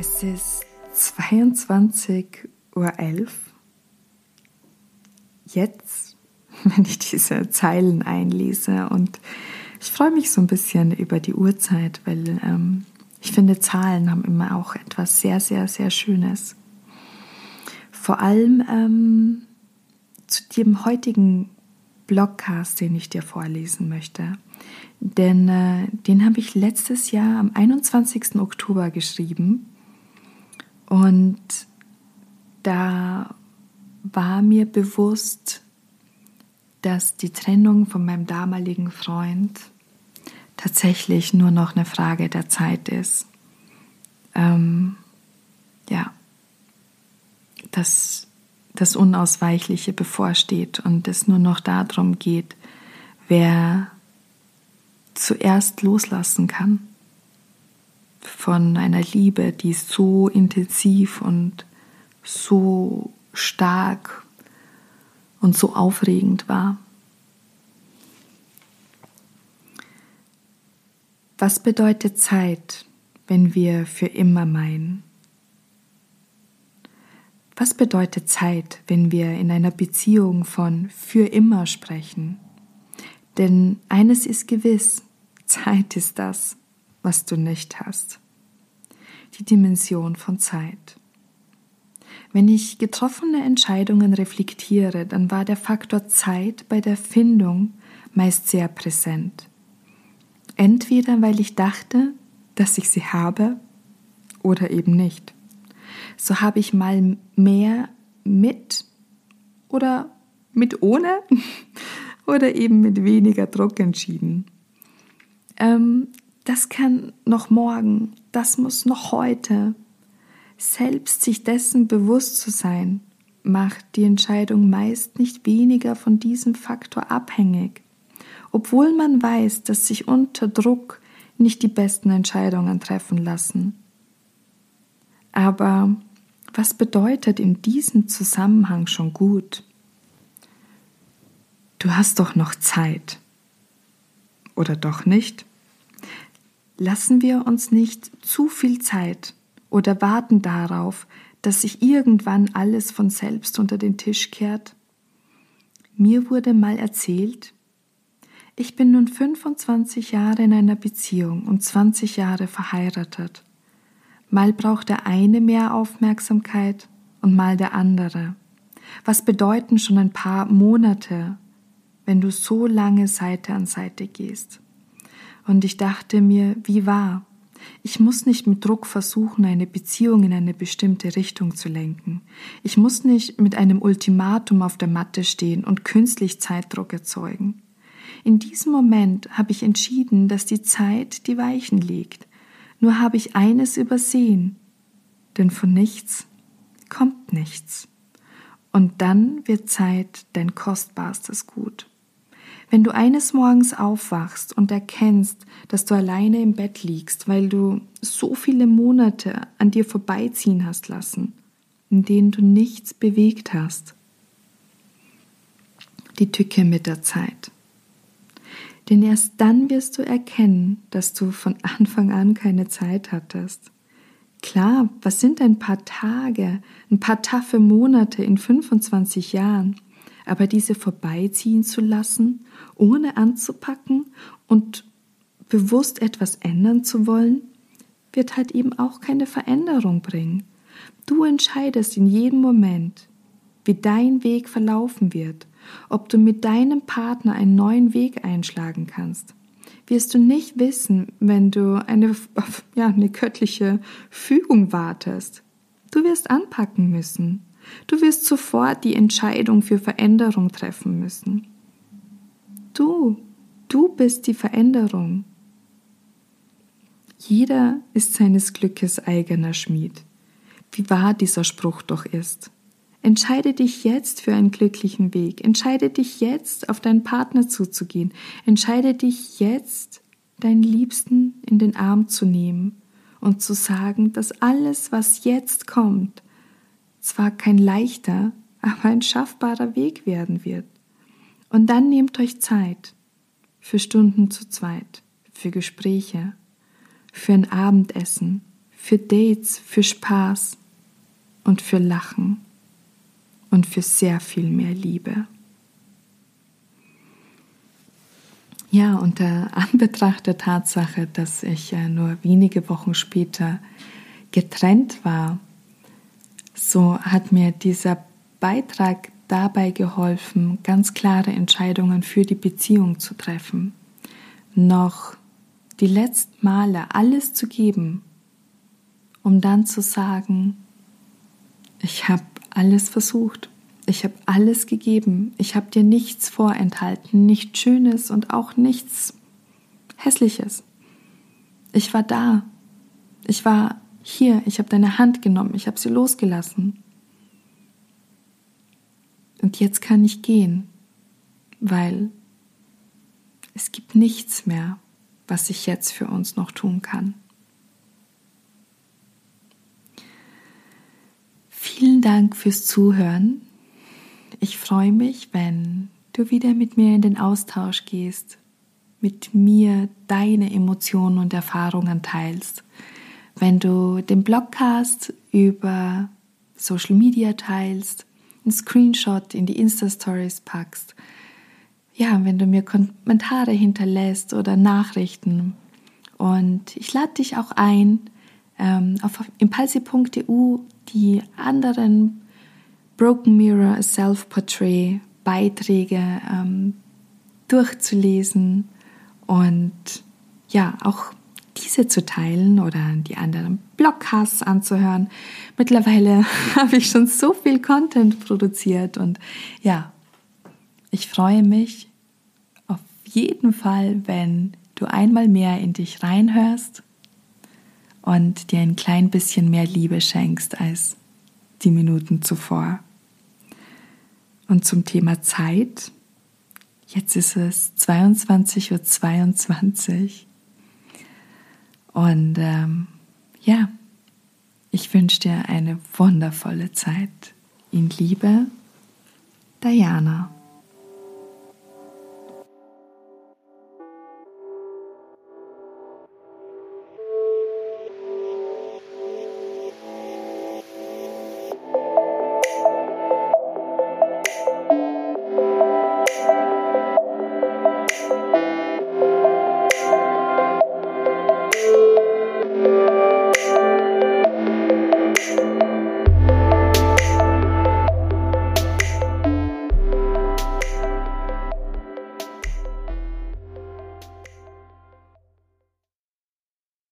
Es ist 22.11 Uhr. Jetzt, wenn ich diese Zeilen einlese und ich freue mich so ein bisschen über die Uhrzeit, weil ähm, ich finde, Zahlen haben immer auch etwas sehr, sehr, sehr Schönes. Vor allem ähm, zu dem heutigen Blogcast, den ich dir vorlesen möchte. Denn äh, den habe ich letztes Jahr am 21. Oktober geschrieben und da war mir bewusst, dass die Trennung von meinem damaligen Freund tatsächlich nur noch eine Frage der Zeit ist. Ähm, ja, dass das Unausweichliche bevorsteht und es nur noch darum geht, wer zuerst loslassen kann von einer Liebe, die so intensiv und so stark und so aufregend war. Was bedeutet Zeit, wenn wir für immer meinen? Was bedeutet Zeit, wenn wir in einer Beziehung von für immer sprechen? Denn eines ist gewiss, Zeit ist das, was du nicht hast. Die Dimension von Zeit. Wenn ich getroffene Entscheidungen reflektiere, dann war der Faktor Zeit bei der Findung meist sehr präsent. Entweder weil ich dachte, dass ich sie habe oder eben nicht. So habe ich mal mehr mit oder mit ohne oder eben mit weniger Druck entschieden. Ähm, das kann noch morgen, das muss noch heute. Selbst sich dessen bewusst zu sein, macht die Entscheidung meist nicht weniger von diesem Faktor abhängig, obwohl man weiß, dass sich unter Druck nicht die besten Entscheidungen treffen lassen. Aber was bedeutet in diesem Zusammenhang schon gut? Du hast doch noch Zeit. Oder doch nicht? Lassen wir uns nicht zu viel Zeit oder warten darauf, dass sich irgendwann alles von selbst unter den Tisch kehrt? Mir wurde mal erzählt, ich bin nun 25 Jahre in einer Beziehung und 20 Jahre verheiratet. Mal braucht der eine mehr Aufmerksamkeit und mal der andere. Was bedeuten schon ein paar Monate, wenn du so lange Seite an Seite gehst? Und ich dachte mir, wie wahr? Ich muss nicht mit Druck versuchen, eine Beziehung in eine bestimmte Richtung zu lenken. Ich muss nicht mit einem Ultimatum auf der Matte stehen und künstlich Zeitdruck erzeugen. In diesem Moment habe ich entschieden, dass die Zeit die Weichen legt. Nur habe ich eines übersehen, denn von nichts kommt nichts. Und dann wird Zeit dein kostbarstes Gut. Wenn du eines Morgens aufwachst und erkennst, dass du alleine im Bett liegst, weil du so viele Monate an dir vorbeiziehen hast lassen, in denen du nichts bewegt hast, die Tücke mit der Zeit. Denn erst dann wirst du erkennen, dass du von Anfang an keine Zeit hattest. Klar, was sind ein paar Tage, ein paar taffe Monate in 25 Jahren? Aber diese vorbeiziehen zu lassen, ohne anzupacken und bewusst etwas ändern zu wollen, wird halt eben auch keine Veränderung bringen. Du entscheidest in jedem Moment, wie dein Weg verlaufen wird, ob du mit deinem Partner einen neuen Weg einschlagen kannst. Wirst du nicht wissen, wenn du eine, ja, eine göttliche Fügung wartest. Du wirst anpacken müssen. Du wirst sofort die Entscheidung für Veränderung treffen müssen. Du, du bist die Veränderung. Jeder ist seines Glückes eigener Schmied. Wie wahr dieser Spruch doch ist. Entscheide dich jetzt für einen glücklichen Weg. Entscheide dich jetzt, auf deinen Partner zuzugehen. Entscheide dich jetzt, deinen Liebsten in den Arm zu nehmen und zu sagen, dass alles, was jetzt kommt, zwar kein leichter, aber ein schaffbarer Weg werden wird. Und dann nehmt euch Zeit für Stunden zu zweit, für Gespräche, für ein Abendessen, für Dates, für Spaß und für Lachen und für sehr viel mehr Liebe. Ja, unter Anbetracht der Tatsache, dass ich äh, nur wenige Wochen später getrennt war, so hat mir dieser Beitrag dabei geholfen, ganz klare Entscheidungen für die Beziehung zu treffen. Noch die letzten Male alles zu geben, um dann zu sagen, ich habe alles versucht, ich habe alles gegeben, ich habe dir nichts vorenthalten, nichts Schönes und auch nichts Hässliches. Ich war da, ich war hier, ich habe deine Hand genommen, ich habe sie losgelassen. Und jetzt kann ich gehen, weil es gibt nichts mehr, was ich jetzt für uns noch tun kann. Vielen Dank fürs Zuhören. Ich freue mich, wenn du wieder mit mir in den Austausch gehst, mit mir deine Emotionen und Erfahrungen teilst, wenn du den Blogcast über Social Media teilst, einen Screenshot in die Insta-Stories packst, ja, wenn du mir Kommentare hinterlässt oder Nachrichten. Und ich lade dich auch ein, ähm, auf impulsi.eu die anderen Broken Mirror Self-Portrait Beiträge ähm, durchzulesen und ja, auch diese zu teilen oder die anderen Blogcasts anzuhören. Mittlerweile habe ich schon so viel Content produziert und ja, ich freue mich auf jeden Fall, wenn du einmal mehr in dich reinhörst und dir ein klein bisschen mehr Liebe schenkst als die Minuten zuvor. Und zum Thema Zeit, jetzt ist es 22.22 Uhr. 22. Und ähm, ja, ich wünsche dir eine wundervolle Zeit. In Liebe, Diana.